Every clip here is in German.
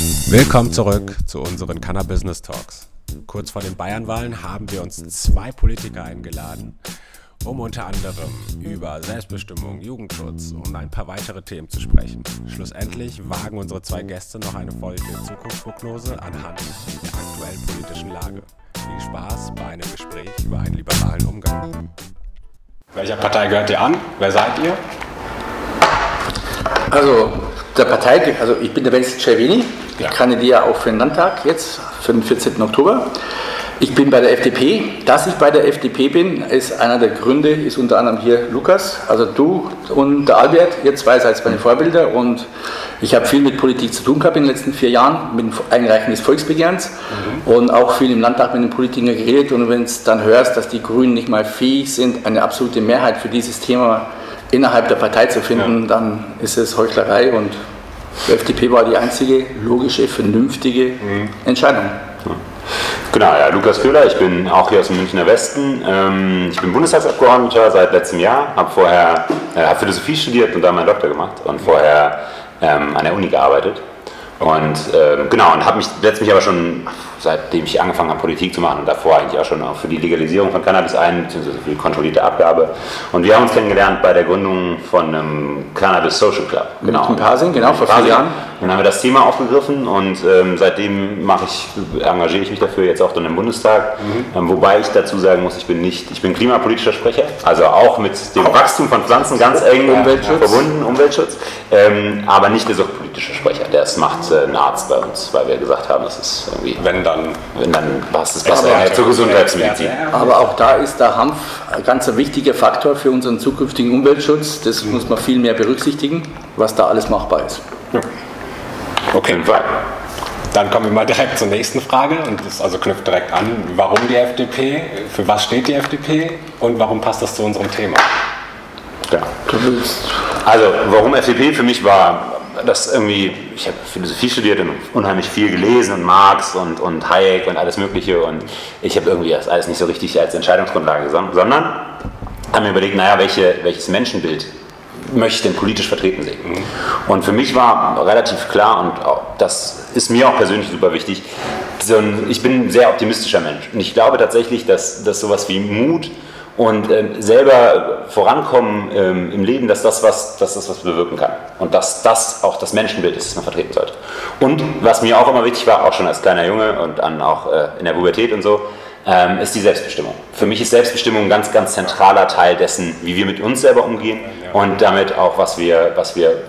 Willkommen zurück zu unseren Cannabis Talks. Kurz vor den Bayernwahlen haben wir uns zwei Politiker eingeladen, um unter anderem über Selbstbestimmung, Jugendschutz und ein paar weitere Themen zu sprechen. Schlussendlich wagen unsere zwei Gäste noch eine folgende Zukunftsprognose anhand der aktuellen politischen Lage. Viel Spaß bei einem Gespräch über einen liberalen Umgang. Welcher Partei gehört ihr an? Wer seid ihr? Also der Partei, also ich bin der Wenzel Cervini, ich ja. kandidiere auch für den Landtag jetzt, für den 14. Oktober. Ich bin bei der FDP. Dass ich bei der FDP bin, ist einer der Gründe, ist unter anderem hier Lukas, also du und der Albert, ihr zwei seid meine Vorbilder und ich habe viel mit Politik zu tun gehabt in den letzten vier Jahren, mit dem Einreichen des Volksbegehrens mhm. und auch viel im Landtag mit den Politikern geredet und wenn es dann hörst, dass die Grünen nicht mal fähig sind, eine absolute Mehrheit für dieses Thema innerhalb der Partei zu finden, ja. dann ist es Heuchlerei und die FDP war die einzige logische, vernünftige mhm. Entscheidung. Genau, ja, Lukas Köhler, ich bin auch hier aus dem Münchner Westen. Ähm, ich bin Bundestagsabgeordneter seit letztem Jahr, habe vorher äh, Philosophie studiert und da meinen Doktor gemacht und vorher ähm, an der Uni gearbeitet. Und ähm, genau, und habe mich letztlich aber schon seitdem ich angefangen habe, Politik zu machen und davor eigentlich auch schon auch für die Legalisierung von Cannabis ein, beziehungsweise für die kontrollierte Abgabe. Und wir haben uns kennengelernt bei der Gründung von einem Cannabis Social Club. Genau. Mit Pasing, genau, vor vier Jahren. Dann haben wir das Thema aufgegriffen und ähm, seitdem mache ich, engagiere ich mich dafür jetzt auch dann im Bundestag. Mhm. Ähm, wobei ich dazu sagen muss, ich bin nicht, ich bin klimapolitischer Sprecher, also auch mit dem Wachstum von Pflanzen ganz eng Umweltschutz. verbunden, Umweltschutz, ähm, aber nicht der suchtpolitische Sprecher. Das macht äh, ein Arzt bei uns, weil wir gesagt haben, das ist irgendwie. Wenn dann, wenn dann passt es besser ja, zur Gesundheitsmedizin. Aber auch da ist der Hanf ein ganz wichtiger Faktor für unseren zukünftigen Umweltschutz. Das mhm. muss man viel mehr berücksichtigen, was da alles machbar ist. Ja. Okay, dann kommen wir mal direkt zur nächsten Frage und das also knüpft direkt an, warum die FDP, für was steht die FDP und warum passt das zu unserem Thema? Ja. Also warum FDP für mich war das irgendwie, ich habe Philosophie studiert und unheimlich viel gelesen und Marx und, und Hayek und alles Mögliche und ich habe irgendwie das alles nicht so richtig als Entscheidungsgrundlage, sondern habe mir überlegt, naja, welche, welches Menschenbild möchte ich denn politisch vertreten sehen? Und für mich war relativ klar, und das ist mir auch persönlich super wichtig, ich bin ein sehr optimistischer Mensch. Und ich glaube tatsächlich, dass, dass sowas wie Mut und ähm, selber vorankommen ähm, im Leben, dass das, was, dass das was bewirken kann. Und dass das auch das Menschenbild ist, das man vertreten sollte. Und was mir auch immer wichtig war, auch schon als kleiner Junge und dann auch äh, in der Pubertät und so, ähm, ist die Selbstbestimmung. Für mich ist Selbstbestimmung ein ganz, ganz zentraler Teil dessen, wie wir mit uns selber umgehen und damit auch, was wir, was wir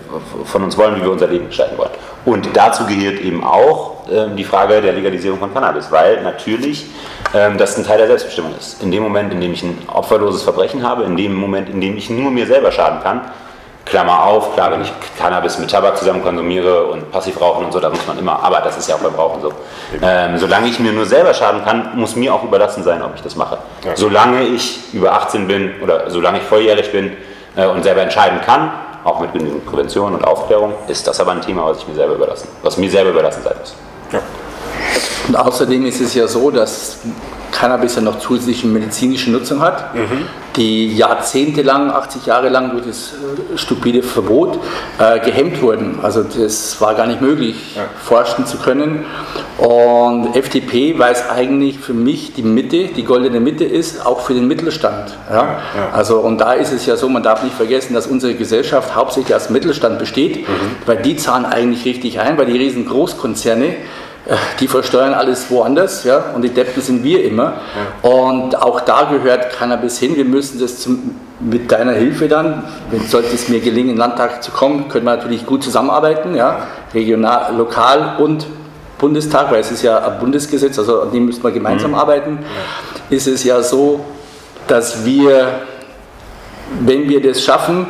von uns wollen, wie wir unser Leben gestalten wollen. Und dazu gehört eben auch äh, die Frage der Legalisierung von Cannabis, weil natürlich ähm, das ein Teil der Selbstbestimmung ist. In dem Moment, in dem ich ein opferloses Verbrechen habe, in dem Moment, in dem ich nur mir selber schaden kann, Klammer auf, klar, wenn ich Cannabis mit Tabak zusammen konsumiere und passiv rauchen und so, da muss man immer, aber das ist ja auch beim Rauchen so. Ähm, solange ich mir nur selber schaden kann, muss mir auch überlassen sein, ob ich das mache. Ja. Solange ich über 18 bin oder solange ich volljährig bin äh, und selber entscheiden kann, auch mit genügend Prävention und Aufklärung, ist das aber ein Thema, was ich mir selber überlassen, was mir selber überlassen sein muss. Ja. Und außerdem ist es ja so, dass Cannabis ja noch zusätzliche medizinische Nutzung hat, mhm. die jahrzehntelang, 80 Jahre lang durch das äh, stupide Verbot äh, gehemmt wurden. Also das war gar nicht möglich, ja. forschen zu können. Und FDP weiß eigentlich für mich die Mitte, die goldene Mitte ist, auch für den Mittelstand. Ja? Ja, also und da ist es ja so, man darf nicht vergessen, dass unsere Gesellschaft hauptsächlich aus Mittelstand besteht, mhm. weil die zahlen eigentlich richtig ein, weil die riesen Großkonzerne die versteuern alles woanders, ja, und die Deppen sind wir immer. Ja. Und auch da gehört Cannabis hin. Wir müssen das zum, mit deiner Hilfe dann, wenn sollte es mir gelingen, in den Landtag zu kommen, können wir natürlich gut zusammenarbeiten, ja, regional, lokal und Bundestag, weil es ist ja ein Bundesgesetz, also an dem müssen wir gemeinsam mhm. arbeiten. Ja. Ist es ja so, dass wir, wenn wir das schaffen,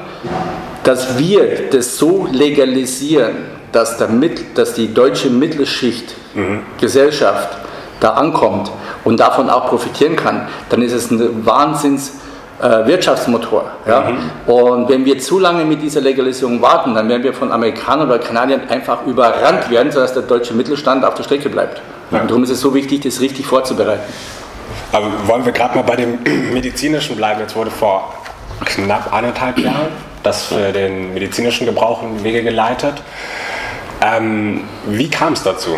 dass wir das so legalisieren, dass, der Mittel, dass die deutsche Mittelschicht mhm. Gesellschaft da ankommt und davon auch profitieren kann, dann ist es ein Wahnsinns äh, Wirtschaftsmotor. Ja? Mhm. Und wenn wir zu lange mit dieser Legalisierung warten, dann werden wir von Amerikanern oder Kanadiern einfach überrannt werden, sodass der deutsche Mittelstand auf der Strecke bleibt. Ja. Und darum ist es so wichtig, das richtig vorzubereiten. Aber wollen wir gerade mal bei dem medizinischen bleiben? Jetzt wurde vor knapp anderthalb Jahren das für den medizinischen Gebrauch in Wege geleitet. Ähm, wie kam es dazu?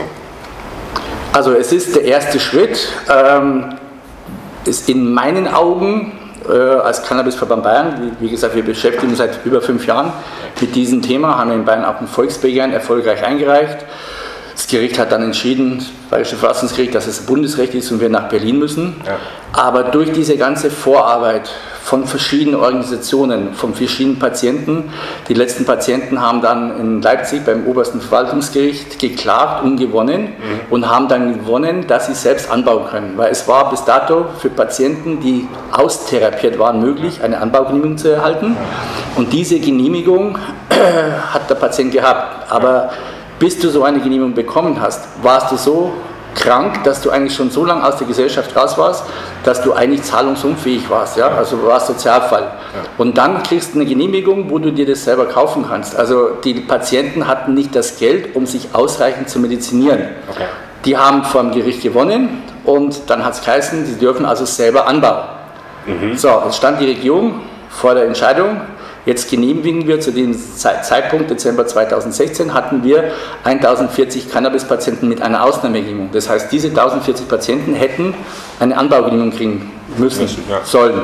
Also es ist der erste Schritt. Ähm, ist in meinen Augen äh, als Cannabisverband Bayern, wie, wie, gesagt, wir beschäftigen uns seit über fünf Jahren mit diesem Thema, haben in Bayern auch ein Volksbegehren erfolgreich eingereicht. Das Gericht hat dann entschieden, das Bayerische Verfassungsgericht, dass es Bundesrecht ist und wir nach Berlin müssen. Ja. Aber durch diese ganze Vorarbeit von verschiedenen Organisationen, von verschiedenen Patienten, die letzten Patienten haben dann in Leipzig beim obersten Verwaltungsgericht geklagt und gewonnen mhm. und haben dann gewonnen, dass sie selbst anbauen können. Weil es war bis dato für Patienten, die austherapiert waren, möglich, eine Anbaugenehmigung zu erhalten. Und diese Genehmigung hat der Patient gehabt. Aber bis du so eine Genehmigung bekommen hast, warst du so krank, dass du eigentlich schon so lange aus der Gesellschaft raus warst, dass du eigentlich zahlungsunfähig warst. Ja? Also du warst Sozialfall. Ja. Und dann kriegst du eine Genehmigung, wo du dir das selber kaufen kannst. Also die Patienten hatten nicht das Geld, um sich ausreichend zu medizinieren. Okay. Die haben vor dem Gericht gewonnen und dann hat es geheißen, sie dürfen also selber anbauen. Mhm. So, jetzt stand die Regierung vor der Entscheidung, Jetzt genehmigen wir zu dem Zeitpunkt, Dezember 2016, hatten wir 1040 Cannabis-Patienten mit einer Ausnahmegenehmigung. Das heißt, diese 1040 Patienten hätten eine Anbaugenehmigung kriegen müssen, ja. sollen.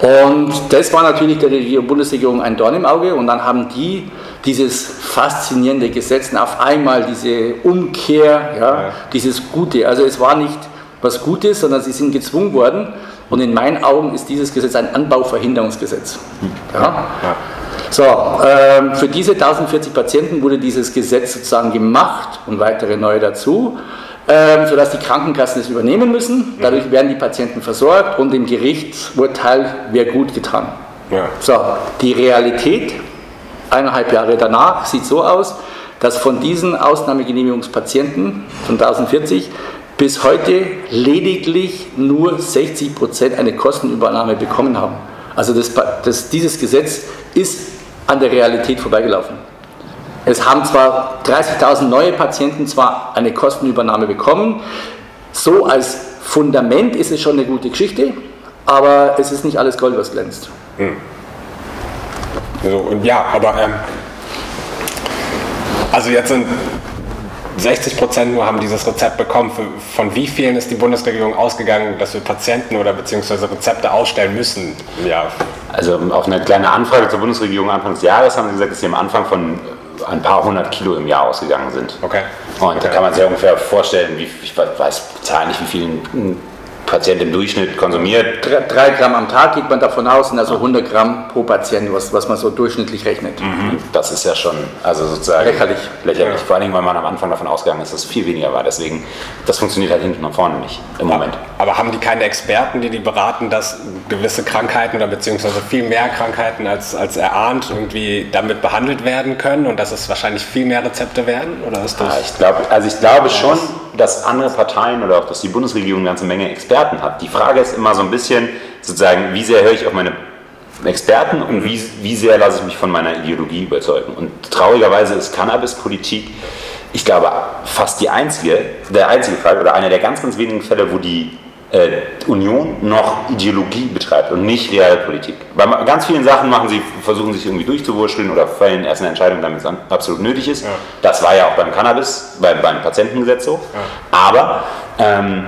Und das war natürlich der Regierung, Bundesregierung ein Dorn im Auge und dann haben die dieses faszinierende Gesetz auf einmal diese Umkehr, ja, ja. dieses Gute. Also es war nicht was Gutes, sondern sie sind gezwungen worden, und in meinen Augen ist dieses Gesetz ein Anbauverhinderungsgesetz. Ja? So, ähm, für diese 1040 Patienten wurde dieses Gesetz sozusagen gemacht und weitere neue dazu, ähm, sodass die Krankenkassen es übernehmen müssen. Dadurch werden die Patienten versorgt und im Gerichtsurteil wäre gut getan. Ja. So, die Realität eineinhalb Jahre danach sieht so aus, dass von diesen Ausnahmegenehmigungspatienten von 1040 bis heute lediglich nur 60 Prozent eine Kostenübernahme bekommen haben. Also das, das, dieses Gesetz ist an der Realität vorbeigelaufen. Es haben zwar 30.000 neue Patienten zwar eine Kostenübernahme bekommen, so als Fundament ist es schon eine gute Geschichte, aber es ist nicht alles Gold, was glänzt. Hm. So, und ja, aber ähm, also jetzt sind 60 Prozent nur haben dieses Rezept bekommen. Von wie vielen ist die Bundesregierung ausgegangen, dass wir Patienten oder beziehungsweise Rezepte ausstellen müssen Ja. Also auf eine kleine Anfrage zur Bundesregierung Anfang des Jahres haben sie gesagt, dass sie am Anfang von ein paar hundert Kilo im Jahr ausgegangen sind. Okay. Und okay. da kann man sich ungefähr vorstellen, wie, ich weiß Zahlen nicht, wie vielen Patient im Durchschnitt konsumiert? Drei, drei, Gramm am Tag geht man davon aus, und also 100 Gramm pro Patient, was, was man so durchschnittlich rechnet. Mhm. Das ist ja schon, also sozusagen lächerlich. lächerlich. Ja. Vor allem, weil man am Anfang davon ausgegangen ist, dass es viel weniger war. Deswegen, das funktioniert halt hinten und vorne nicht im Moment. Aber haben die keine Experten, die die beraten, dass gewisse Krankheiten oder beziehungsweise viel mehr Krankheiten als, als erahnt irgendwie damit behandelt werden können und dass es wahrscheinlich viel mehr Rezepte werden? Oder ist das? Ja, ich glaube, also ich glaube schon, dass andere Parteien oder auch dass die Bundesregierung eine ganze Menge Experten hat. Die Frage ist immer so ein bisschen sozusagen, wie sehr höre ich auf meine Experten und wie, wie sehr lasse ich mich von meiner Ideologie überzeugen. Und traurigerweise ist Cannabispolitik, ich glaube, fast die einzige, der einzige Fall oder einer der ganz, ganz wenigen Fälle, wo die Union noch Ideologie betreibt und nicht Realpolitik. Bei ganz vielen Sachen machen sie, versuchen sich irgendwie durchzuwurschteln oder fällen erst eine Entscheidung, damit es absolut nötig ist. Ja. Das war ja auch beim Cannabis, bei, beim Patientengesetz so. Ja. Aber ähm,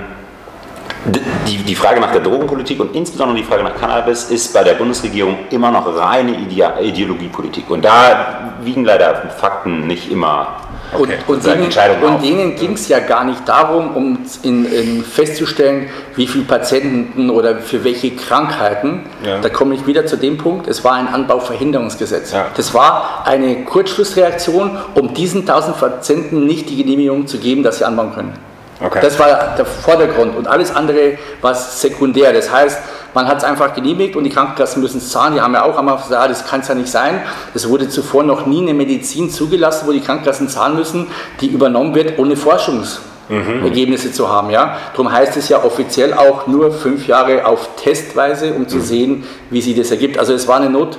die, die Frage nach der Drogenpolitik und insbesondere die Frage nach Cannabis ist bei der Bundesregierung immer noch reine Ideologiepolitik. Und da wiegen leider Fakten nicht immer Okay. Und, und, denen, und denen ging es ja gar nicht darum, um in, in festzustellen, wie viele Patienten oder für welche Krankheiten. Ja. Da komme ich wieder zu dem Punkt, es war ein Anbauverhinderungsgesetz. Ja. Das war eine Kurzschlussreaktion, um diesen 1000 Patienten nicht die Genehmigung zu geben, dass sie anbauen können. Okay. Das war der Vordergrund und alles andere war sekundär. Das heißt, man hat es einfach genehmigt und die Krankenkassen müssen es zahlen. Die haben ja auch einmal gesagt, ah, das kann es ja nicht sein. Es wurde zuvor noch nie eine Medizin zugelassen, wo die Krankenkassen zahlen müssen, die übernommen wird ohne Forschungsergebnisse mhm. zu haben. Ja? Darum heißt es ja offiziell auch nur fünf Jahre auf Testweise, um zu mhm. sehen, wie sich das ergibt. Also es war eine Not,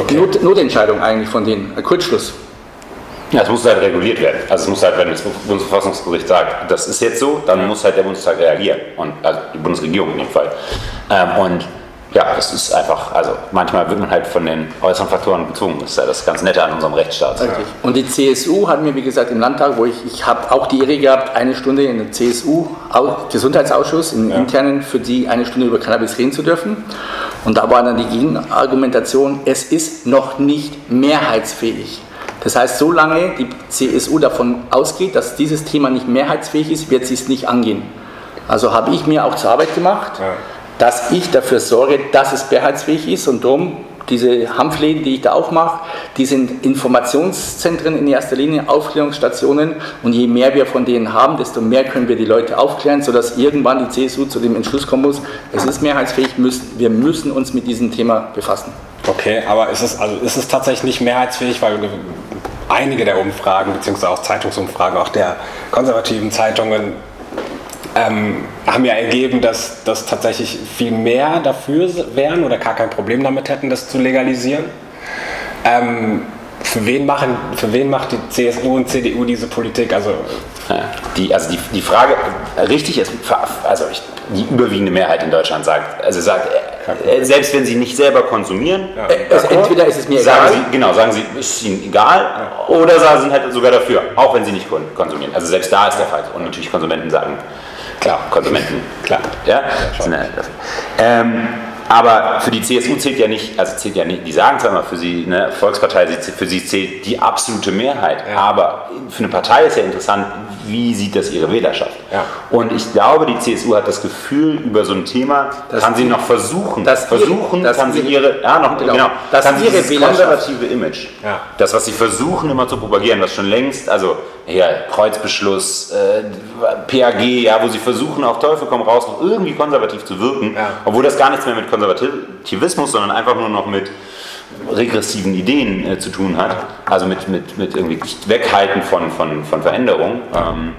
okay. Not, Notentscheidung eigentlich von denen, ein Kurzschluss. Ja, es muss halt reguliert werden. Also es muss halt, wenn das Bundesverfassungsgericht sagt, das ist jetzt so, dann muss halt der Bundestag reagieren. Und, also die Bundesregierung in dem Fall. Ähm, und ja, das ist einfach, also manchmal wird man halt von den äußeren Faktoren gezwungen. Das ist ja das ganz Nette an unserem Rechtsstaat. Richtig. Und die CSU hat mir, wie gesagt, im Landtag, wo ich, ich habe auch die Ehre gehabt, eine Stunde in der CSU Gesundheitsausschuss, im ja. internen, für die eine Stunde über Cannabis reden zu dürfen. Und da war dann die Gegenargumentation, es ist noch nicht mehrheitsfähig. Das heißt, solange die CSU davon ausgeht, dass dieses Thema nicht mehrheitsfähig ist, wird sie es nicht angehen. Also habe ich mir auch zur Arbeit gemacht. Ja dass ich dafür sorge, dass es mehrheitsfähig ist und darum diese Hanfläden, die ich da aufmache, die sind Informationszentren in erster Linie, Aufklärungsstationen und je mehr wir von denen haben, desto mehr können wir die Leute aufklären, sodass irgendwann die CSU zu dem Entschluss kommen muss, es ist mehrheitsfähig, wir müssen uns mit diesem Thema befassen. Okay, aber ist es, also ist es tatsächlich nicht mehrheitsfähig, weil einige der Umfragen, beziehungsweise auch Zeitungsumfragen, auch der konservativen Zeitungen ähm, haben ja ergeben, dass, dass tatsächlich viel mehr dafür wären oder gar kein Problem damit hätten, das zu legalisieren. Ähm, für wen, machen, für wen macht die CSU und CDU diese Politik? Also, die, also die, die Frage, richtig ist, also ich, die überwiegende Mehrheit in Deutschland sagt, also sagt, äh, selbst wenn sie nicht selber konsumieren, ja. also entweder ist es mir egal. Sie, genau, sagen sie, ist ihnen egal, ja. oder sagen sie halt sogar dafür, auch wenn sie nicht konsumieren. Also selbst da ist der Fall. Und natürlich Konsumenten sagen, Klar, Konsumenten. Klar. Ja? ja ähm, aber für die CSU zählt ja nicht, also zählt ja nicht, die sagen zwar immer für sie, eine Volkspartei, für sie zählt die absolute Mehrheit, ja. aber für eine Partei ist ja interessant, wie sieht das ihre Wählerschaft? Ja. Und ich glaube, die CSU hat das Gefühl, über so ein Thema das kann sie noch versuchen, das versuchen, das kann sie ihre, ja, noch, genau, genau das kann ihre konservative Image, ja. das, was sie versuchen immer zu propagieren, was schon längst, also ja, Kreuzbeschluss, äh, PAG, ja, wo sie versuchen, auf Teufel komm raus, noch irgendwie konservativ zu wirken, obwohl das gar nichts mehr mit Konservativismus, sondern einfach nur noch mit regressiven Ideen äh, zu tun hat, also mit, mit, mit irgendwie Weghalten von, von, von Veränderung. Ähm,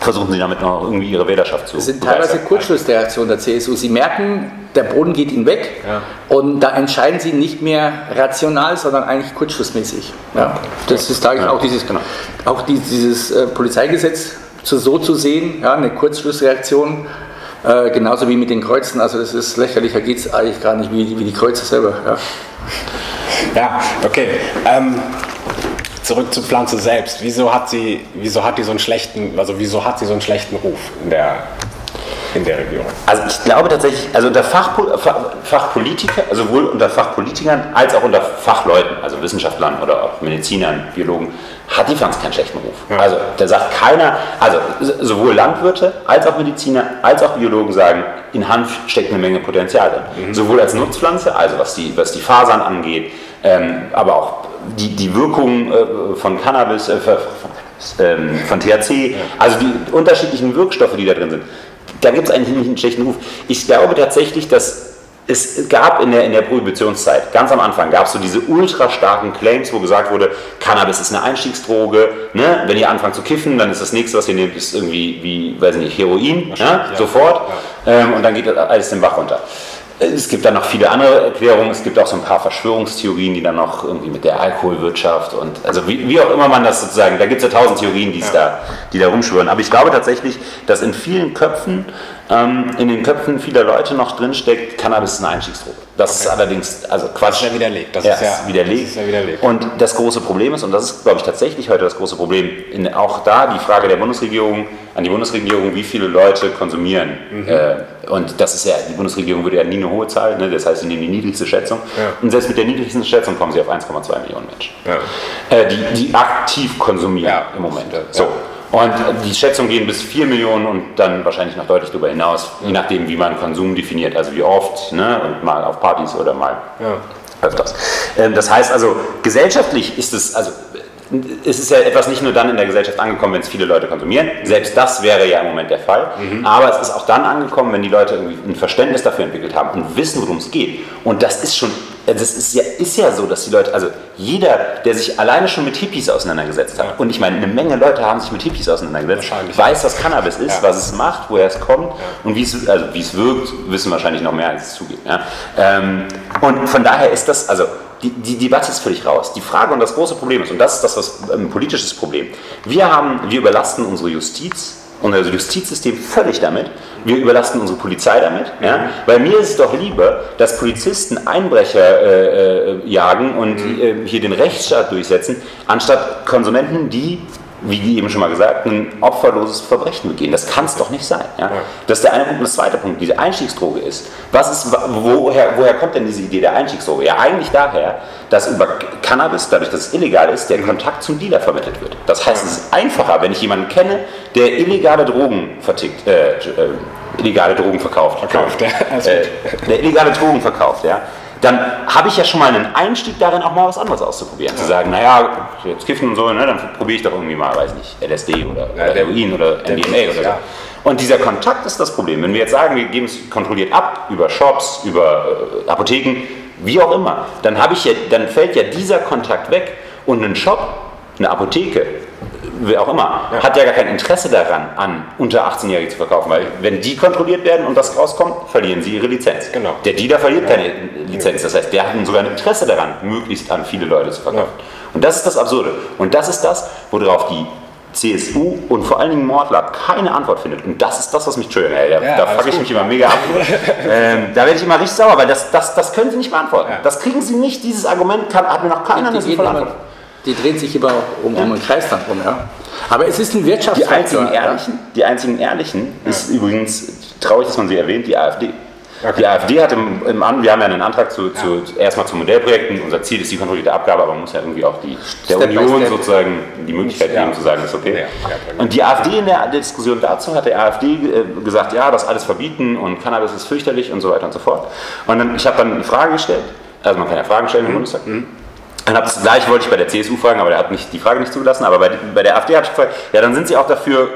versuchen sie damit noch irgendwie ihre Wählerschaft zu. Das sind teilweise Kurzschlussreaktionen der CSU. Sie merken, der Boden geht ihnen weg ja. und da entscheiden sie nicht mehr rational, sondern eigentlich kurzschlussmäßig. Ja. Das ist da ja. auch dieses, genau. auch dieses äh, Polizeigesetz zu, so zu sehen, ja, eine Kurzschlussreaktion. Äh, genauso wie mit den Kreuzen, also das ist lächerlich, da geht es eigentlich gar nicht wie, wie die Kreuze selber. Ja, ja okay. Ähm, zurück zur Pflanze selbst. Wieso hat sie, wieso hat die so einen schlechten, also wieso hat sie so einen schlechten Ruf in der, in der Region? Also ich glaube tatsächlich, also unter Fachpo Fachpolitiker, also sowohl unter Fachpolitikern als auch unter Fachleuten, also Wissenschaftlern oder auch Medizinern, Biologen, hat die Pflanze keinen schlechten Ruf. Ja. Also da sagt keiner, also sowohl Landwirte als auch Mediziner als auch Biologen sagen, in Hanf steckt eine Menge Potenzial drin. Mhm. Sowohl als Nutzpflanze, also was die, was die Fasern angeht, ähm, aber auch die, die Wirkung äh, von Cannabis, äh, von, ähm, von THC, also die unterschiedlichen Wirkstoffe, die da drin sind, da gibt es eigentlich nicht einen schlechten Ruf. Ich glaube tatsächlich, dass es gab in der, in der Prohibitionszeit, ganz am Anfang, gab es so diese ultra starken Claims, wo gesagt wurde, Cannabis ist eine Einstiegsdroge, ne? wenn ihr anfangt zu kiffen, dann ist das nächste, was ihr nehmt, ist irgendwie, wie, weiß nicht, Heroin, ne? ja, sofort, ja. Ähm, und dann geht alles den Bach runter. Es gibt dann noch viele andere Erklärungen. Es gibt auch so ein paar Verschwörungstheorien, die dann noch irgendwie mit der Alkoholwirtschaft und also wie, wie auch immer man das sozusagen, da gibt es ja tausend Theorien, die, ja. da, die da rumschwören. Aber ich glaube tatsächlich, dass in vielen Köpfen, ähm, in den Köpfen vieler Leute noch drinsteckt, Cannabis ist eine Einstiegsdroge. Das okay. ist allerdings, also Quatsch. Das ist ja widerlegt. Das, ja, ist, ja, widerlegt. das ist ja widerlegt. Und das große Problem ist, und das ist, glaube ich, tatsächlich heute das große Problem, in, auch da die Frage der Bundesregierung, an die Bundesregierung, wie viele Leute konsumieren. Mhm. Äh, und das ist ja, die Bundesregierung würde ja nie eine hohe Zahl, ne? das heißt, sie nehmen die niedrigste Schätzung. Ja. Und selbst mit der niedrigsten Schätzung kommen sie auf 1,2 Millionen Menschen, ja. äh, die, die aktiv konsumieren ja, im Moment. So. Und die Schätzungen gehen bis 4 Millionen und dann wahrscheinlich noch deutlich darüber hinaus, je nachdem, wie man Konsum definiert, also wie oft ne? und mal auf Partys oder mal ja. öfters. Ähm, das heißt also, gesellschaftlich ist es, also es ist ja etwas nicht nur dann in der Gesellschaft angekommen, wenn es viele Leute konsumieren. Selbst das wäre ja im Moment der Fall. Mhm. Aber es ist auch dann angekommen, wenn die Leute irgendwie ein Verständnis dafür entwickelt haben und wissen, worum es geht. Und das ist schon, das ist ja, ist ja so, dass die Leute, also jeder, der sich alleine schon mit Hippies auseinandergesetzt hat, ja. und ich meine, eine Menge Leute haben sich mit Hippies auseinandergesetzt, weiß, was Cannabis ist, ja. was es macht, woher es kommt und wie es, also wie es wirkt, wissen wahrscheinlich noch mehr, als es zugeht. Ähm, und von daher ist das, also die, die Debatte ist völlig raus. Die Frage und das große Problem ist, und das ist das was, ein politisches Problem, wir, haben, wir überlasten unsere Justiz unser Justizsystem völlig damit. Wir überlasten unsere Polizei damit. Ja? Mhm. Weil mir ist es doch lieber, dass Polizisten Einbrecher äh, äh, jagen und mhm. äh, hier den Rechtsstaat durchsetzen, anstatt Konsumenten, die wie eben schon mal gesagt, ein opferloses Verbrechen begehen. Das kann es doch nicht sein. Ja? Das ist der eine Punkt. Und der zweite Punkt, diese Einstiegsdroge ist, was ist woher, woher kommt denn diese Idee der Einstiegsdroge? Ja, eigentlich daher, dass über Cannabis, dadurch, dass es illegal ist, der Kontakt zum Dealer vermittelt wird. Das heißt, es ist einfacher, wenn ich jemanden kenne, der illegale Drogen vertickt, äh, äh, illegale Drogen verkauft. Verkauft, ja. Äh, der illegale Drogen verkauft, ja dann habe ich ja schon mal einen Einstieg darin, auch mal was anderes auszuprobieren. Ja. Zu sagen, naja, jetzt kiffen und so, ne, dann probiere ich doch irgendwie mal, weiß nicht, LSD oder, ja, oder Heroin oder MDMA oder so. Und dieser Kontakt ist das Problem. Wenn wir jetzt sagen, wir geben es kontrolliert ab, über Shops, über äh, Apotheken, wie auch immer, dann, ich ja, dann fällt ja dieser Kontakt weg und ein Shop, eine Apotheke, wer auch immer, ja. hat ja gar kein Interesse daran, an unter 18-Jährige zu verkaufen, weil wenn die kontrolliert werden und das rauskommt, verlieren sie ihre Lizenz. Genau. Der Dealer verliert ja. keine Lizenz, das heißt, der hat sogar ein Interesse daran, möglichst an viele Leute zu verkaufen. Ja. Und das ist das Absurde. Und das ist das, worauf die CSU und vor allen Dingen Mordlab keine Antwort findet. Und das ist das, was mich triggert. Da, ja, da fuck ich mich immer mega ab. ähm, da werde ich immer richtig sauer, weil das, das, das können sie nicht beantworten. Ja. Das kriegen sie nicht. Dieses Argument kann, hat mir noch keiner eine sinnvolle Antwort die dreht sich immer um, um einen Kreis dann rum. Ja. Aber es ist ein Wirtschaftsfaktor. Die einzigen Ehrlichen, die einzigen Ehrlichen ja. ist übrigens, traurig, dass man sie erwähnt, die AfD. Okay. Die AfD hat im, im An, wir haben ja einen Antrag zu, zu erstmal zu Modellprojekten. Unser Ziel ist die kontrollierte Abgabe, aber man muss ja irgendwie auch die, der Step Union sozusagen die Möglichkeit geben zu sagen, ist okay. Und die AfD in der Diskussion dazu hat der AfD äh, gesagt, ja, das alles verbieten und Cannabis ist fürchterlich und so weiter und so fort. Und dann, ich habe dann eine Frage gestellt, also man kann ja Fragen stellen im mhm. Bundestag. Mhm. Dann habe das gleich wollte ich bei der CSU fragen, aber der hat nicht, die Frage nicht zugelassen. Aber bei, bei der AfD habe ich gefragt, ja, dann sind sie auch dafür,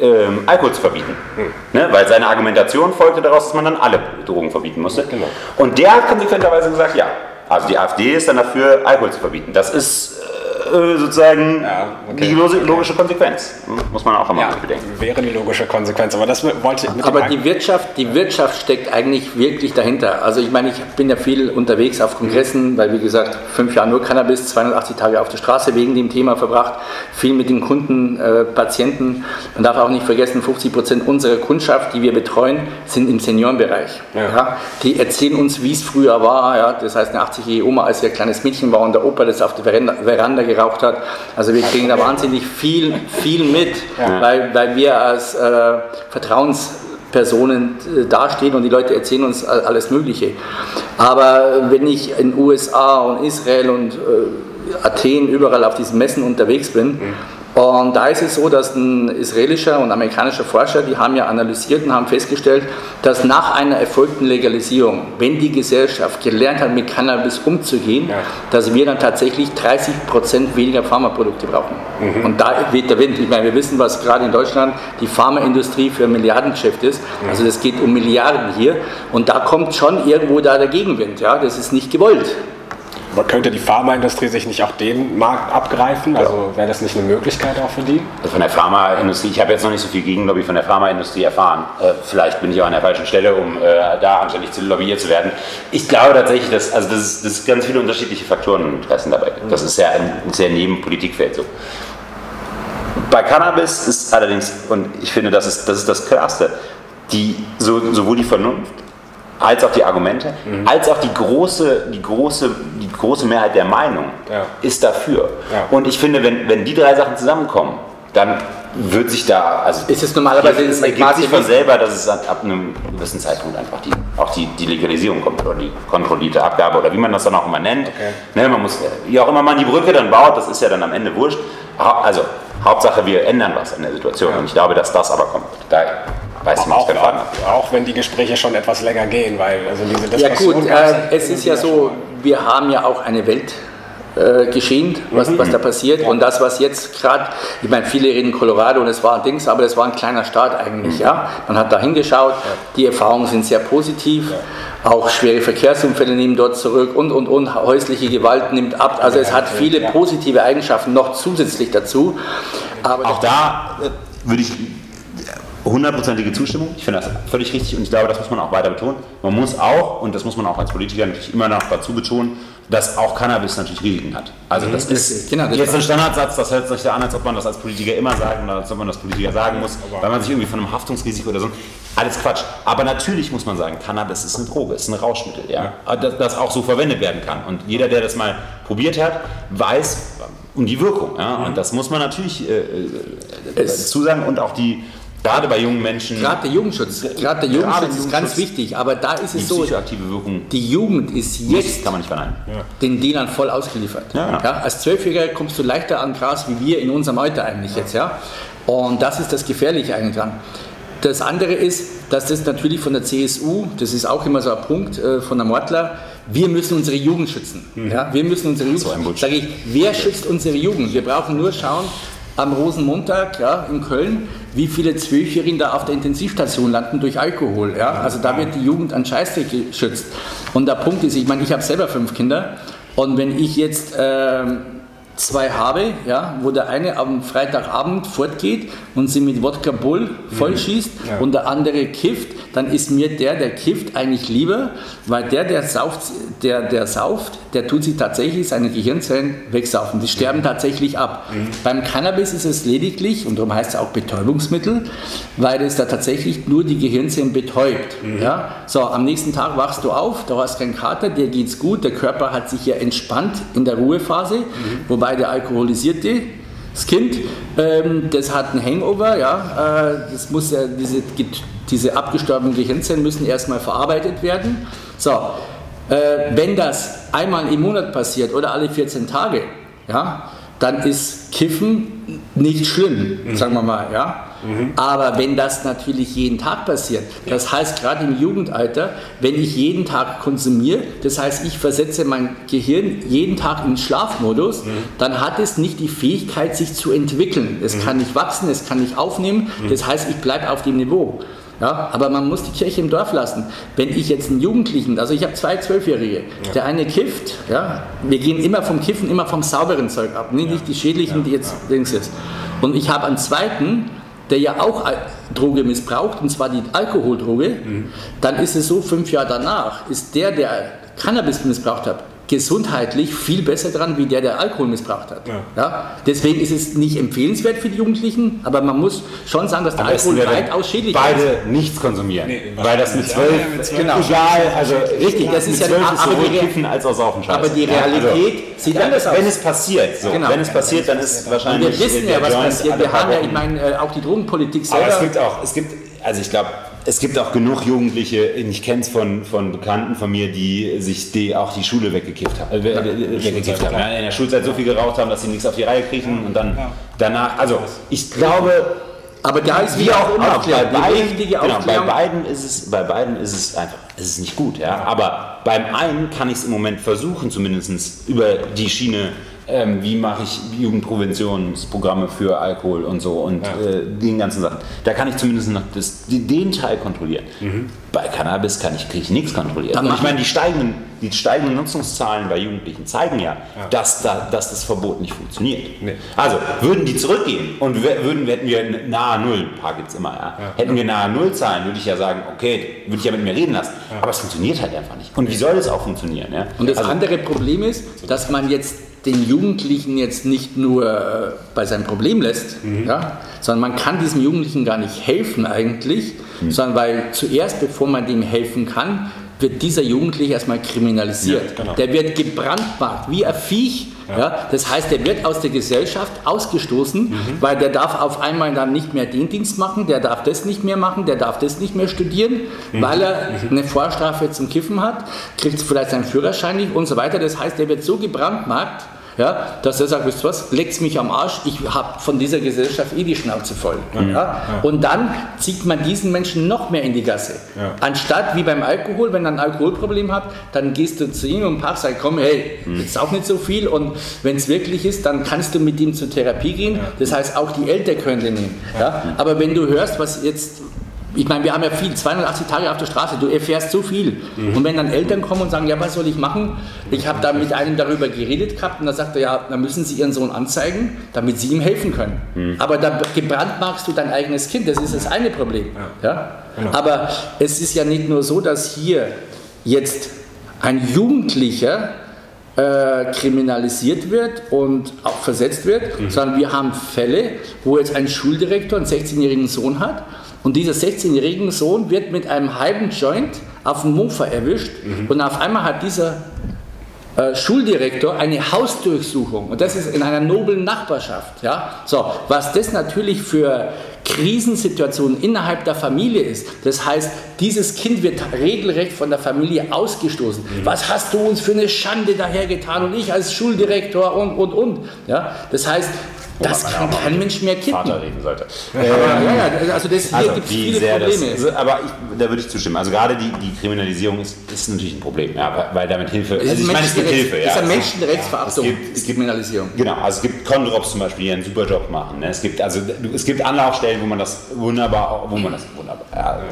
ähm, Alkohol zu verbieten. Hm. Ne? Weil seine Argumentation folgte daraus, dass man dann alle Drogen verbieten musste. Genau. Und der hat konsequenterweise gesagt, ja. Also die AfD ist dann dafür, Alkohol zu verbieten. Das ist äh, sozusagen ja, okay. die logische Konsequenz. Muss man auch immer ja, bedenken. Wäre die logische Konsequenz, aber das wollte ich Aber die Wirtschaft, die Wirtschaft steckt eigentlich wirklich dahinter. Also ich meine, ich bin ja viel unterwegs auf Kongressen, weil wie gesagt, fünf Jahre nur Cannabis, 280 Tage auf der Straße wegen dem Thema verbracht, viel mit den Kunden, äh, Patienten. Man darf auch nicht vergessen, 50 Prozent unserer Kundschaft, die wir betreuen, sind im Seniorenbereich. Ja. ja. Die erzählen uns, wie es früher war. Ja. Das heißt, eine 80-jährige Oma, als sie ein kleines Mädchen war und der Opa das auf der Veranda, Veranda geraucht hat. Also wir kriegen da wahnsinnig viel, viel mit, ja. weil, weil wir als äh, Vertrauenspersonen äh, dastehen und die Leute erzählen uns alles Mögliche. Aber wenn ich in USA und Israel und äh, Athen überall auf diesen Messen unterwegs bin, mhm und da ist es so, dass ein israelischer und amerikanischer Forscher, die haben ja analysiert und haben festgestellt, dass nach einer erfolgten Legalisierung, wenn die Gesellschaft gelernt hat, mit Cannabis umzugehen, ja. dass wir dann tatsächlich 30 Prozent weniger Pharmaprodukte brauchen. Mhm. Und da weht der Wind. Ich meine, wir wissen, was gerade in Deutschland die Pharmaindustrie für ein Milliardengeschäft ist. Mhm. Also das geht um Milliarden hier. Und da kommt schon irgendwo da der Gegenwind. Ja? Das ist nicht gewollt könnte die Pharmaindustrie sich nicht auch den Markt abgreifen? Also wäre das nicht eine Möglichkeit auch für die? Also von der Pharmaindustrie, ich habe jetzt noch nicht so viel Gegenlobby von der Pharmaindustrie erfahren. Äh, vielleicht bin ich auch an der falschen Stelle, um äh, da anständig zu lobbyiert zu werden. Ich glaube tatsächlich, dass also das, ist, ganz viele unterschiedliche Faktoren und Interessen dabei. Das ist ja ein sehr neben Politikfeld so. Bei Cannabis ist allerdings, und ich finde, das ist das, ist das Klarste, die, so, sowohl die Vernunft als auch die Argumente, mhm. als auch die große, die, große, große Mehrheit der Meinung ja. ist dafür. Ja. Und ich finde, wenn, wenn die drei Sachen zusammenkommen, dann wird sich da, also ist es normalerweise es ergibt sich von selber, dass es ab einem gewissen Zeitpunkt einfach die, auch die, die Legalisierung kommt oder die kontrollierte Abgabe oder wie man das dann auch immer nennt. Okay. Ne, man muss, wie auch immer man die Brücke dann baut, das ist ja dann am Ende wurscht. Also Hauptsache wir ändern was an der Situation ja. und ich glaube, dass das aber kommt. Da weiß auch, nicht, auch, auch wenn die Gespräche schon etwas länger gehen, weil also diese Diskussion. Ja gut, äh, es ist ja so, wir haben ja auch eine Welt äh, geschehen, was, mhm. was da passiert. Ja. Und das, was jetzt gerade, ich meine, viele reden Colorado und es war ein Dings, aber es war ein kleiner Staat eigentlich. Mhm. Ja? Man hat da hingeschaut, ja. die Erfahrungen sind sehr positiv. Ja. Auch schwere Verkehrsunfälle nehmen dort zurück und und und häusliche Gewalt nimmt ab. Also es hat viele positive Eigenschaften noch zusätzlich dazu. Aber auch da äh, würde ich hundertprozentige Zustimmung. Ich finde das völlig richtig und ich glaube, das muss man auch weiter betonen. Man muss auch, und das muss man auch als Politiker natürlich immer noch dazu betonen, dass auch Cannabis natürlich Risiken hat. Also das mhm. ist genau, das jetzt ein Standardsatz, das hört sich da an, als ob man das als Politiker immer sagen oder als ob man das Politiker sagen muss, weil man sich irgendwie von einem Haftungsrisiko oder so. Alles Quatsch. Aber natürlich muss man sagen, Cannabis ist eine Droge, ist ein Rauschmittel, ja, das, das auch so verwendet werden kann. Und jeder, der das mal probiert hat, weiß um die Wirkung. Ja? Und mhm. das muss man natürlich äh, äh, zusagen und auch die Gerade bei jungen Menschen. Gerade der Jugendschutz, gerade der Jugendschutz ist ganz wichtig, aber da ist es so, psychoaktive Wirkung die Jugend ist jetzt kann man nicht verneinen. den Dealern voll ausgeliefert. Ja. Ja, als Zwölfjähriger kommst du leichter an Gras wie wir in unserem Alter eigentlich ja. jetzt. Ja? Und das ist das Gefährliche eigentlich dran. Das andere ist, dass das natürlich von der CSU, das ist auch immer so ein Punkt äh, von der Mortler, wir müssen unsere Jugend schützen. Mhm. Ja, wir müssen unsere Jugend schützen. So Sage ich, wer schützt unsere Jugend? Wir brauchen nur schauen, am Rosenmontag ja, in Köln, wie viele Zwölfjährige da auf der Intensivstation landen durch Alkohol. Ja? Also da wird die Jugend an Scheißdreck geschützt. Und der Punkt ist, ich meine, ich habe selber fünf Kinder und wenn ich jetzt äh, zwei habe, ja, wo der eine am Freitagabend fortgeht und sie mit Wodka Bull vollschießt mhm. ja. und der andere kifft, dann ist mir der, der kifft, eigentlich lieber, weil der, der sauft, der, der sauft, der tut sich tatsächlich seine Gehirnzellen wegsaufen. Die sterben mhm. tatsächlich ab. Mhm. Beim Cannabis ist es lediglich, und darum heißt es auch Betäubungsmittel, weil es da tatsächlich nur die Gehirnzellen betäubt. Mhm. Ja? So, am nächsten Tag wachst du auf, du hast keinen Kater, dir geht's gut, der Körper hat sich ja entspannt in der Ruhephase, mhm. wobei der alkoholisierte das Kind, ähm, das hat ein Hangover, ja, äh, das muss ja, diese, diese abgestorbenen Gehirnzellen müssen erstmal verarbeitet werden. So, äh, wenn das einmal im Monat passiert oder alle 14 Tage, ja, dann ist Kiffen nicht schlimm, mhm. sagen wir mal, ja. Mhm. Aber wenn das natürlich jeden Tag passiert, das heißt gerade im Jugendalter, wenn ich jeden Tag konsumiere, das heißt ich versetze mein Gehirn jeden Tag in Schlafmodus, mhm. dann hat es nicht die Fähigkeit, sich zu entwickeln. Es mhm. kann nicht wachsen, es kann nicht aufnehmen, mhm. das heißt ich bleibe auf dem Niveau. Ja, aber man muss die Kirche im Dorf lassen. Wenn ich jetzt einen Jugendlichen, also ich habe zwei Zwölfjährige, ja. der eine kifft, ja, wir gehen immer vom Kiffen, immer vom sauberen Zeug ab, nicht, ja. die schädlichen, die jetzt links ist. Und ich habe einen zweiten, der ja auch Droge missbraucht, und zwar die Alkoholdroge, mhm. dann ist es so, fünf Jahre danach ist der, der Cannabis missbraucht hat, gesundheitlich viel besser dran, wie der, der Alkohol missbraucht hat. Ja. ja. Deswegen ist es nicht empfehlenswert für die Jugendlichen, aber man muss schon sagen, dass der Alkohol weitaus schädlich beide ist. Beide nichts konsumieren, nee, weil das mit zwölf, ja, genau. egal, also richtig, das ist ja aber die, Kiffen als auch Saufen Aber die Realität also, sieht anders aus. Wenn es passiert, so. genau. wenn es passiert, dann ist wahrscheinlich. Und wir wissen ja, was passiert. Wir haben ja, ich meine, äh, auch die Drogenpolitik selber. Aber es gibt auch, es gibt, also ich glaube, es gibt auch genug Jugendliche, ich kenne es von, von Bekannten von mir, die sich die auch die Schule weggekifft haben. Äh, weggekifft haben. in der Schulzeit so viel geraucht haben, dass sie nichts auf die Reihe kriegen und dann danach, also ich glaube, aber da ist wie auch immer bei beiden, genau, bei beiden ist es, bei beiden ist es einfach, es ist nicht gut, ja. Aber beim einen kann ich es im Moment versuchen, zumindest über die Schiene ähm, wie mache ich Jugendpräventionsprogramme für Alkohol und so und ja. äh, den ganzen Sachen. Da kann ich zumindest noch das, den Teil kontrollieren. Mhm. Bei Cannabis kann ich, kriege ich nichts kontrolliert. Ich meine, die steigenden, die steigenden Nutzungszahlen bei Jugendlichen zeigen ja, ja. Dass, da, dass das Verbot nicht funktioniert. Nee. Also würden die zurückgehen und würden, hätten wir nahe Null, ein paar gibt es immer, ja. ja. hätten wir nahe Null Zahlen, würde ich ja sagen, okay, würde ich ja mit mir reden lassen. Aber es funktioniert halt einfach nicht. Und wie soll es auch funktionieren? Und das also, andere Problem ist, dass man jetzt den Jugendlichen jetzt nicht nur äh, bei seinem Problem lässt, mhm. ja, sondern man kann diesem Jugendlichen gar nicht helfen eigentlich, mhm. sondern weil zuerst, bevor man dem helfen kann, wird dieser Jugendliche erstmal kriminalisiert. Ja, genau. Der wird gebrandmarkt, wie ein Viech. Ja. ja. das heißt, der wird aus der Gesellschaft ausgestoßen, mhm. weil der darf auf einmal dann nicht mehr den Dienst machen, der darf das nicht mehr machen, der darf das nicht mehr studieren, mhm. weil er mhm. eine Vorstrafe zum Kiffen hat, kriegt vielleicht seinen Führerschein nicht und so weiter. Das heißt, der wird so gebrandmarkt, ja, dass er sagt, wisst ihr was, leckt mich am Arsch, ich habe von dieser Gesellschaft eh die Schnauze voll. Mhm. Ja? Und dann zieht man diesen Menschen noch mehr in die Gasse. Ja. Anstatt wie beim Alkohol, wenn er ein Alkoholproblem hat, dann gehst du zu ihm und packst, sagst, komm, hey, mhm. jetzt auch nicht so viel und wenn es wirklich ist, dann kannst du mit ihm zur Therapie gehen. Das heißt, auch die Eltern können den nehmen. Ja? Aber wenn du hörst, was jetzt ich meine, wir haben ja viel, 280 Tage auf der Straße, du erfährst so viel. Mhm. Und wenn dann Eltern kommen und sagen, ja, was soll ich machen? Ich habe da mit einem darüber geredet gehabt und da sagt er, ja, dann müssen Sie Ihren Sohn anzeigen, damit Sie ihm helfen können. Mhm. Aber da gebrandmarkst du dein eigenes Kind, das ist das eine Problem. Ja. ja? Genau. Aber es ist ja nicht nur so, dass hier jetzt ein Jugendlicher äh, kriminalisiert wird und auch versetzt wird, mhm. sondern wir haben Fälle, wo jetzt ein Schuldirektor einen 16-jährigen Sohn hat und dieser 16-jährige Sohn wird mit einem halben Joint auf dem Mofa erwischt mhm. und auf einmal hat dieser äh, Schuldirektor eine Hausdurchsuchung und das ist in einer noblen Nachbarschaft. Ja? So, was das natürlich für Krisensituationen innerhalb der Familie ist. Das heißt, dieses Kind wird regelrecht von der Familie ausgestoßen. Mhm. Was hast du uns für eine Schande dahergetan und ich als Schuldirektor und und und. Ja? Das heißt, das kann kein Mensch mehr kippen. Vater reden sollte. Äh, ja, ja, also das, hier also gibt es viele Probleme. Das, aber ich, da würde ich zustimmen. Also gerade die, die Kriminalisierung ist, ist natürlich ein Problem, ja, weil damit Hilfe. Also ich meine, es gibt Hilfe. Es ist eine Menschenrechtsverachtung, ja, es gibt, Kriminalisierung. Genau, also es gibt Condrops zum Beispiel, die einen super Job machen. Ne? Es gibt also es gibt Anlaufstellen, wo man das wunderbar, wo man das wunderbar. Ja,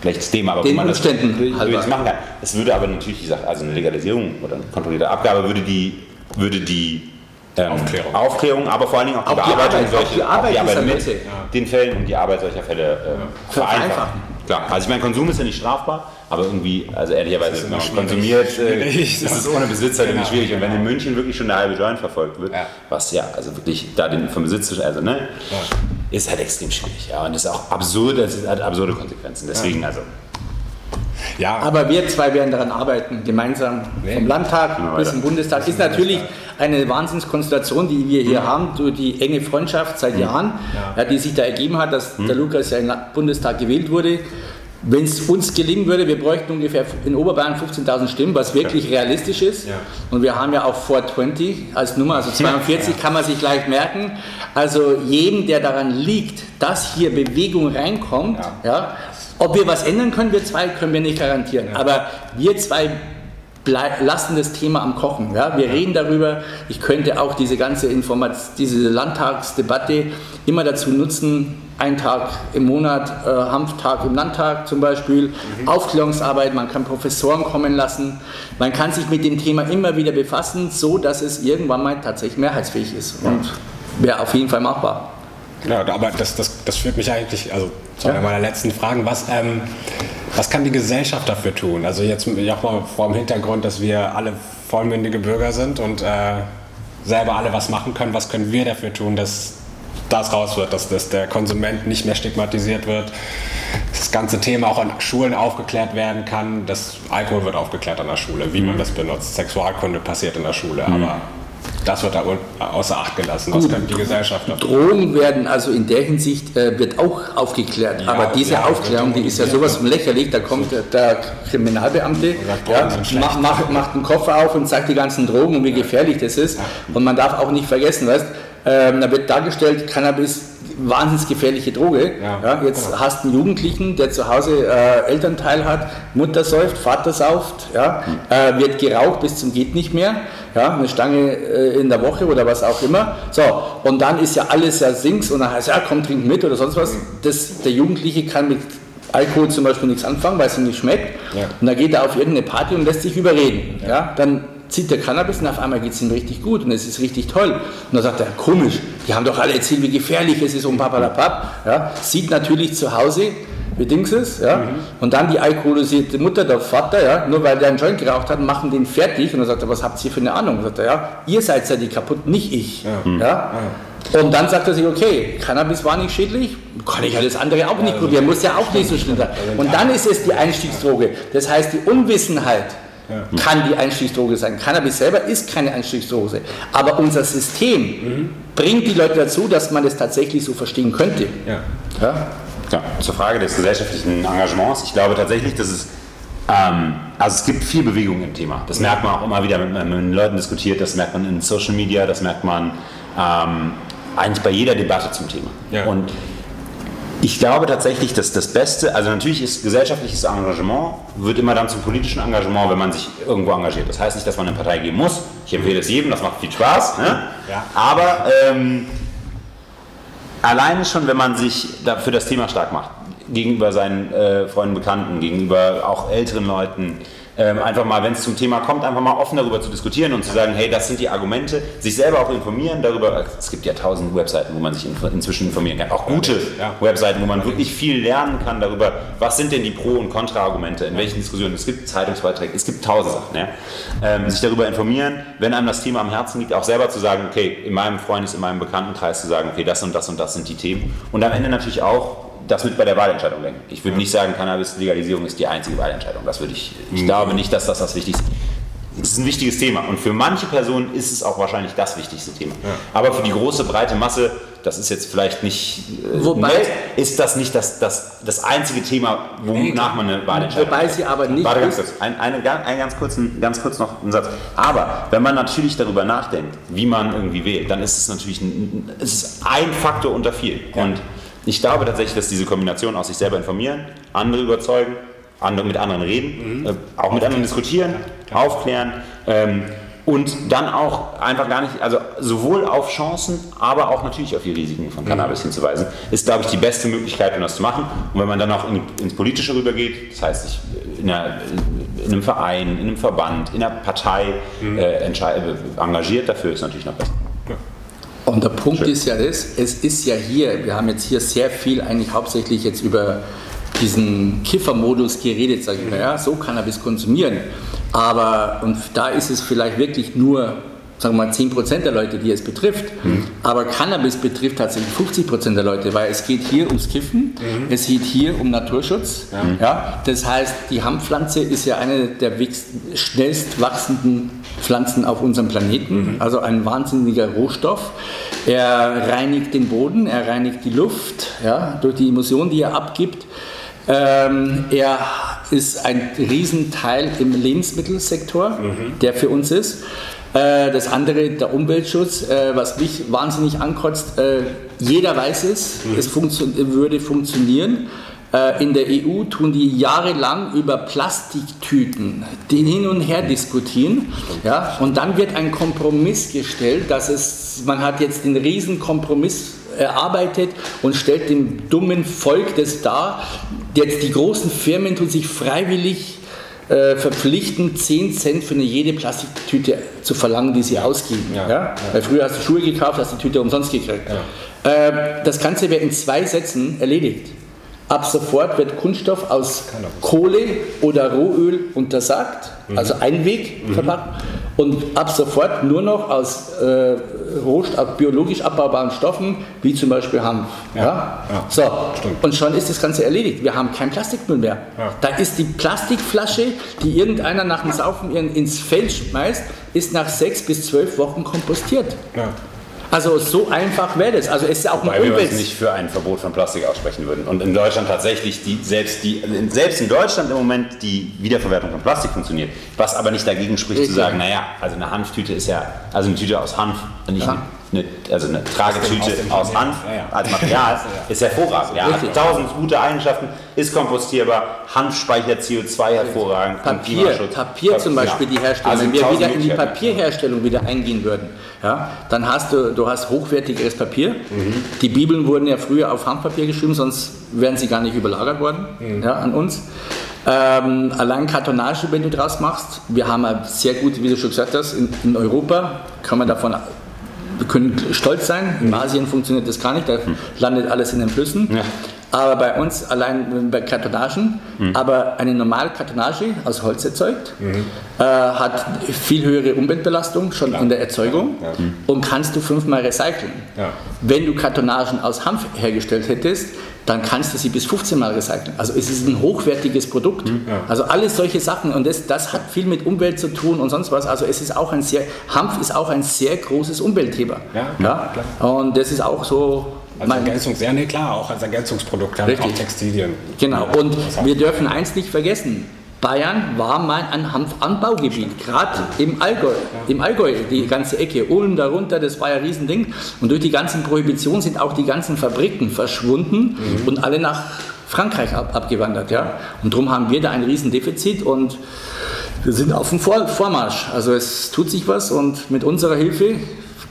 schlechtes Thema, aber Den wo man Umständen das, das machen kann. Es würde aber natürlich, wie gesagt, also eine Legalisierung oder eine kontrollierte Abgabe würde die, würde die ähm, Aufklärung. Aufklärung, aber vor allen Dingen auch, auch die Bearbeitung Arbeit, solche, die Arbeit, die Arbeit mit ja. den Fällen und die Arbeit solcher Fälle äh, vereinfachen. Klar, also ich meine, Konsum ist ja nicht strafbar, aber irgendwie, also ehrlicherweise, wenn man konsumiert, äh, ist es ohne Besitzer genau. irgendwie schwierig. Und wenn in München wirklich schon der halbe Joint verfolgt wird, ja. was ja, also wirklich da den vom Besitz, also ne, ja. ist halt extrem schwierig. Ja, und ist auch absurd, es hat absurde Konsequenzen. Deswegen, also ja. Aber wir zwei werden daran arbeiten, gemeinsam vom Landtag bis zum Bundestag. Ist natürlich eine Wahnsinnskonstellation, die wir hier mhm. haben, durch die enge Freundschaft seit mhm. Jahren, ja. die sich da ergeben hat, dass mhm. der Lukas ja im Bundestag gewählt wurde. Wenn es uns gelingen würde, wir bräuchten ungefähr in Oberbayern 15.000 Stimmen, was wirklich ja. realistisch ist. Ja. Und wir haben ja auch 420 als Nummer, also 42 ja. kann man sich leicht merken. Also jedem, der daran liegt, dass hier Bewegung reinkommt, ja. ob wir was ändern können, wir zwei können wir nicht garantieren. Aber wir zwei lassen das Thema am Kochen. Ja? Wir reden darüber. Ich könnte auch diese ganze Informat diese Landtagsdebatte immer dazu nutzen, ein Tag im Monat, äh, Hanftag im Landtag zum Beispiel, mhm. Aufklärungsarbeit, man kann Professoren kommen lassen, man kann sich mit dem Thema immer wieder befassen, so dass es irgendwann mal tatsächlich mehrheitsfähig ist und wäre auf jeden Fall machbar. Ja, aber das, das, das führt mich eigentlich, also zu einer meiner letzten Fragen, was, ähm, was kann die Gesellschaft dafür tun? Also jetzt auch mal vor dem Hintergrund, dass wir alle vollmündige Bürger sind und äh, selber alle was machen können, was können wir dafür tun, dass das raus wird, dass, dass der Konsument nicht mehr stigmatisiert wird, das ganze Thema auch an Schulen aufgeklärt werden kann, dass Alkohol wird aufgeklärt an der Schule, wie man mhm. das benutzt, Sexualkunde passiert in der Schule, mhm. aber das wird da außer Acht gelassen. Was könnte die Gesellschaft dafür? Drogen werden also in der Hinsicht äh, wird auch aufgeklärt. Ja, Aber diese ja, Aufklärung, die ist ja sowas von lächerlich. Da kommt der, der Kriminalbeamte, ja, macht, macht, macht einen Koffer auf und sagt die ganzen Drogen und wie gefährlich das ist. Und man darf auch nicht vergessen, weißt, ähm, da wird dargestellt, Cannabis wahnsinnig gefährliche Droge. Ja, ja, jetzt genau. hast du einen Jugendlichen, der zu Hause äh, Elternteil hat, Mutter säuft, Vater sauft, ja, hm. äh, wird geraucht bis zum geht nicht mehr, ja, eine Stange äh, in der Woche oder was auch immer. So, und dann ist ja alles ja Sings und dann heißt ja, komm, trink mit oder sonst was. Hm. Das, der Jugendliche kann mit Alkohol zum Beispiel nichts anfangen, weil es ihm nicht schmeckt. Ja. Und dann geht er auf irgendeine Party und lässt sich überreden. Ja. Dann zieht der Cannabis und auf einmal geht es ihm richtig gut und es ist richtig toll. Und dann sagt er, komisch, die haben doch alle erzählt, wie gefährlich es ist und papalapap. Ja, sieht natürlich zu Hause, wie Dings ist, ja, mhm. und dann die alkoholisierte Mutter, der Vater, ja, nur weil der einen Joint geraucht hat, machen den fertig und dann sagt er, was habt ihr für eine Ahnung? Und sagt er, ja, ihr seid ja die kaputt, nicht ich. Ja. Mhm. ja. Und dann sagt er sich, okay, Cannabis war nicht schädlich, kann ich alles andere auch nicht probieren, muss ja auch nicht so schlimm sein. Und dann ist es die Einstiegsdroge. Das heißt, die Unwissenheit, ja. kann die Einstiegsdroge sein. Cannabis selber ist keine Einstiegsdroge. Aber unser System mhm. bringt die Leute dazu, dass man das tatsächlich so verstehen könnte. Ja. Ja? ja. zur Frage des gesellschaftlichen Engagements. Ich glaube tatsächlich, dass es ähm, also es gibt viel Bewegung im Thema. Das merkt man auch immer wieder, wenn man mit Leuten diskutiert. Das merkt man in Social Media. Das merkt man ähm, eigentlich bei jeder Debatte zum Thema. Ja. Und ich glaube tatsächlich, dass das Beste, also natürlich ist gesellschaftliches Engagement, wird immer dann zum politischen Engagement, wenn man sich irgendwo engagiert. Das heißt nicht, dass man eine Partei geben muss. Ich empfehle es jedem, das macht viel Spaß. Ne? Ja. Aber ähm, alleine schon, wenn man sich für das Thema stark macht, gegenüber seinen äh, Freunden, Bekannten, gegenüber auch älteren Leuten, ähm, einfach mal, wenn es zum Thema kommt, einfach mal offen darüber zu diskutieren und zu sagen, hey, das sind die Argumente, sich selber auch informieren darüber. Es gibt ja tausend Webseiten, wo man sich inzwischen informieren kann, auch gute ja. Webseiten, wo man wirklich viel lernen kann darüber, was sind denn die Pro- und Kontra-Argumente, in welchen Diskussionen. Es gibt Zeitungsbeiträge, es gibt tausend Sachen. Ja? Ähm, sich darüber informieren, wenn einem das Thema am Herzen liegt, auch selber zu sagen, okay, in meinem Freundes-, in meinem Bekanntenkreis zu sagen, okay, das und das und das sind die Themen. Und am Ende natürlich auch das mit bei der Wahlentscheidung denken. Ich würde nicht sagen, Cannabis-Legalisierung ist die einzige Wahlentscheidung. Das würde ich, ich mhm. glaube nicht, dass das das Wichtigste ist. Es ist ein wichtiges Thema und für manche Personen ist es auch wahrscheinlich das wichtigste Thema. Ja. Aber für die große, breite Masse, das ist jetzt vielleicht nicht, äh, Wobei, nett, ist das nicht das, das, das einzige Thema, wonach man eine Wahlentscheidung Wobei sie aber nicht. Warte ganz kurz, ein, eine, ein ganz, kurzen, ganz kurz noch einen Satz. Aber wenn man natürlich darüber nachdenkt, wie man irgendwie wählt, dann ist es natürlich ein, es ist ein Faktor unter vielen. Ja. Und ich glaube tatsächlich, dass diese Kombination aus sich selber informieren, andere überzeugen, andere, mit anderen reden, mhm. äh, auch mit anderen diskutieren, ja, aufklären ähm, und dann auch einfach gar nicht, also sowohl auf Chancen, aber auch natürlich auf die Risiken von Cannabis mhm. hinzuweisen, ist, glaube ich, die beste Möglichkeit, um das zu machen. Und wenn man dann auch in, ins Politische rübergeht, das heißt, ich, in, einer, in, einem Verein, in einem Verband, in einer Partei mhm. äh, engagiert dafür, ist natürlich noch besser. Und der Punkt Schön. ist ja das, es ist ja hier, wir haben jetzt hier sehr viel eigentlich hauptsächlich jetzt über diesen Kiffermodus geredet, sage ich mal, ja, so Cannabis konsumieren. Aber, und da ist es vielleicht wirklich nur sagen wir mal 10% der Leute, die es betrifft. Mhm. Aber Cannabis betrifft tatsächlich 50% der Leute, weil es geht hier ums Kiffen, mhm. es geht hier um Naturschutz. Ja. ja. das heißt, die Hanfpflanze ist ja eine der schnellst wachsenden Pflanzen auf unserem Planeten, mhm. also ein wahnsinniger Rohstoff. Er reinigt den Boden, er reinigt die Luft ja, durch die Emulsion, die er abgibt. Ähm, er ist ein Riesenteil im Lebensmittelsektor, mhm. der für uns ist. Äh, das andere, der Umweltschutz, äh, was mich wahnsinnig ankotzt, äh, jeder weiß es, mhm. es funktio würde funktionieren. In der EU tun die jahrelang über Plastiktüten den hin und her diskutieren. Ja, und dann wird ein Kompromiss gestellt, dass es, man hat jetzt den riesen Kompromiss erarbeitet und stellt dem dummen Volk das dar. Jetzt die großen Firmen tun sich freiwillig äh, verpflichten, 10 Cent für eine jede Plastiktüte zu verlangen, die sie ausgeben. Ja, ja? Weil früher hast du Schuhe gekauft, hast die Tüte umsonst gekriegt. Äh, das Ganze wird in zwei Sätzen erledigt. Ab sofort wird Kunststoff aus Kohle oder Rohöl untersagt, mhm. also Einweg mhm. und ab sofort nur noch aus äh, Rohstoff, biologisch abbaubaren Stoffen, wie zum Beispiel Hanf. Ja, ja? ja so, stimmt. und schon ist das Ganze erledigt. Wir haben kein Plastikmüll mehr. Ja. Da ist die Plastikflasche, die irgendeiner nach dem Saufen ins Feld schmeißt, ist nach sechs bis zwölf Wochen kompostiert. Also so einfach wäre das. Also es ist auch Weil wir uns nicht für ein Verbot von Plastik aussprechen würden. Und in Deutschland tatsächlich, die, selbst, die, selbst in Deutschland im Moment die Wiederverwertung von Plastik funktioniert. Was aber nicht dagegen spricht Richtig. zu sagen, naja, also eine Hanftüte ist ja, also eine Tüte aus Hanf, nicht ja eine, also eine Tragetüte aus, Hanf ja, ja. als Material ist hervorragend. Ja, hat tausend gute Eigenschaften, ist kompostierbar, Hanf speichert CO2 hervorragend. Papier, Papier zum Beispiel, die Herstellung. Also Wenn wir wieder in die Papierherstellung wieder eingehen würden, ja, dann hast du, du hast hochwertigeres Papier. Mhm. Die Bibeln wurden ja früher auf Handpapier geschrieben, sonst wären sie gar nicht überlagert worden mhm. ja, an uns. Ähm, allein Kartonage, wenn du draus machst, wir haben eine sehr gute, wie du schon gesagt hast, in, in Europa kann man davon können stolz sein. In Asien funktioniert das gar nicht, da landet alles in den Flüssen. Ja. Aber bei uns allein bei Kartonagen, mhm. aber eine normale Kartonage aus Holz erzeugt, mhm. äh, hat viel höhere Umweltbelastung schon Klar. in der Erzeugung ja. Mhm. und kannst du fünfmal recyceln. Ja. Wenn du Kartonagen aus Hanf hergestellt hättest, dann kannst du sie bis 15 Mal recyceln. Also es ist ein hochwertiges Produkt. Mhm. Ja. Also alles solche Sachen und das, das hat viel mit Umwelt zu tun und sonst was. Also es ist auch ein sehr, Hanf ist auch ein sehr großes Umweltthema. Ja, ja? Klar. Und das ist auch so als Ergänzung, sehr nee, klar, auch als Ergänzungsprodukt, halt auch Textilien. Genau, und wir dürfen eins nicht vergessen, Bayern war mal ein Hanfanbaugebiet, gerade im Allgäu, im Allgäu, die ganze Ecke, Ulm darunter, das war ja ein Riesending. Und durch die ganzen Prohibitionen sind auch die ganzen Fabriken verschwunden mhm. und alle nach Frankreich ab, abgewandert. Ja? Und darum haben wir da ein Riesendefizit und wir sind auf dem Vor Vormarsch. Also es tut sich was und mit unserer Hilfe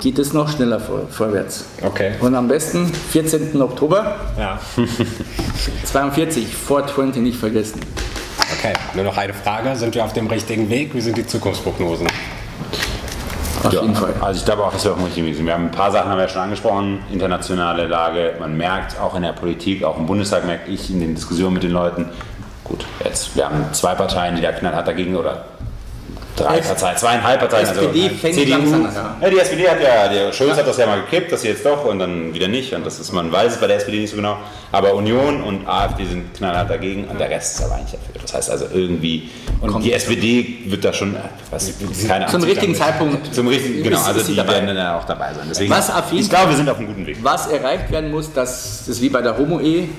geht es noch schneller vor, vorwärts. Okay. Und am besten 14. Oktober ja. 42, 420 nicht vergessen. Okay, nur noch eine Frage. Sind wir auf dem richtigen Weg? Wie sind die Zukunftsprognosen? Auf ja, jeden Fall. Also ich glaube auch, dass wir auf dem richtigen Weg sind. Wir haben ein paar Sachen haben wir ja schon angesprochen. Internationale Lage. Man merkt auch in der Politik, auch im Bundestag merke ich in den Diskussionen mit den Leuten, gut, jetzt, wir haben zwei Parteien, die da knallhart dagegen oder drei Parteien, zweieinhalb Parteien. SPD also, fängt CDU, langsam an. Ja. die SPD hat ja, der Scholz ja. hat das ja mal gekippt, sie jetzt doch und dann wieder nicht. Und das ist, man weiß es bei der SPD nicht so genau. Aber Union und AfD sind knallhart dagegen und der Rest ist aber eigentlich dafür. Das heißt also irgendwie, und Kommt die SPD wird da schon, was, keine Ahnung. Zum richtigen Zeitpunkt. Zum richtigen, genau, also die dabei. werden dann auch dabei sein. Deswegen, was ich glaube, wir sind auf einem guten Weg. Was erreicht werden muss, das ist wie bei der Homo-Ehe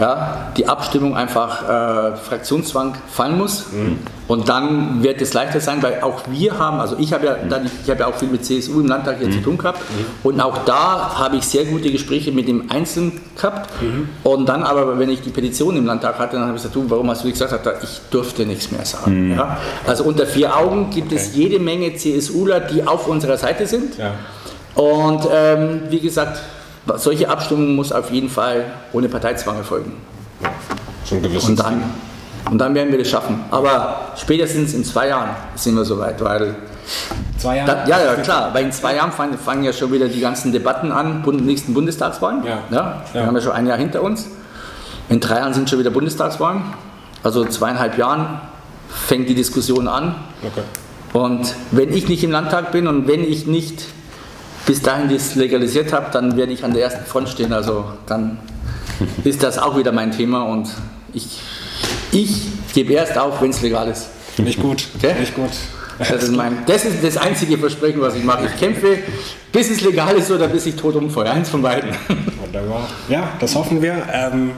ja, die Abstimmung einfach äh, Fraktionszwang fallen muss. Mhm. Und dann wird es leichter sein, weil auch wir haben, also ich habe ja, dann, ich habe ja auch viel mit CSU im Landtag hier mhm. zu tun gehabt. Mhm. Und auch da habe ich sehr gute Gespräche mit dem Einzelnen gehabt. Mhm. Und dann aber, wenn ich die Petition im Landtag hatte, dann habe ich gesagt, du, warum hast du gesagt, ich durfte nichts mehr sagen. Mhm. Ja? Also unter vier Augen gibt okay. es jede Menge CSUler, die auf unserer Seite sind. Ja. Und ähm, wie gesagt, solche Abstimmungen muss auf jeden Fall ohne Parteizwang erfolgen. Schon gewissen und dann, und dann werden wir das schaffen. Aber spätestens in zwei Jahren sind wir soweit, weil. Zwei Jahre? Da, ja, ja, klar, weil in zwei Jahren fangen, fangen, ja schon wieder die ganzen Debatten an, Bund, nächsten Bundestagswahlen. Ja. ja. Wir ja. haben ja schon ein Jahr hinter uns. In drei Jahren sind schon wieder Bundestagswahlen. Also zweieinhalb Jahren fängt die Diskussion an. Okay. Und wenn ich nicht im Landtag bin und wenn ich nicht bis dahin das legalisiert habe, dann werde ich an der ersten Front stehen. Also dann ist das auch wieder mein Thema und ich, ich gebe erst auf, wenn es legal ist. Finde ich gut. Okay? Finde ich gut. Das ist, mein, das ist das einzige Versprechen, was ich mache. Ich kämpfe, bis es legal ist oder bis ich tot umfeuere. Eins von beiden. Wunderbar. Ja, das hoffen wir. Ähm,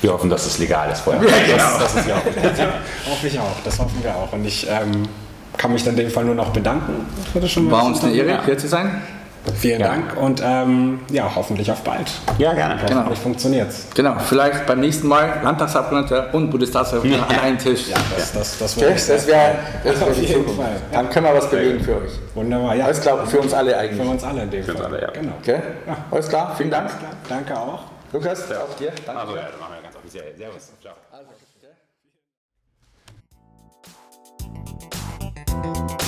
wir hoffen, dass es legal ist vorher. Ja, genau. Das, das ist ja auch. hoffe ich auch. Das hoffen wir auch. Und ich ähm, kann mich dann in dem Fall nur noch bedanken. War uns eine Ehre, hier zu sein. Vielen gerne. Dank und ähm, ja, hoffentlich auf bald. Ja, gerne. Genau. Hoffentlich funktioniert es. Genau, vielleicht beim nächsten Mal Landtagsabgeordneter und Bundestagsabgeordneter ja. an einem Tisch. Ja, das, das, das, okay, das wäre wär auf jeden Zukunft. Fall. Dann können wir was bewegen für euch. Wunderbar, ja. Alles klar, für uns alle eigentlich. Für uns alle in dem für Fall. Alle, ja. Genau. Okay. Ja. Alles klar, vielen Dank. Danke auch. Lukas, ja. auch dir. Danke. Also, ja, dann machen wir ganz offiziell. Servus. Ciao. Also, okay.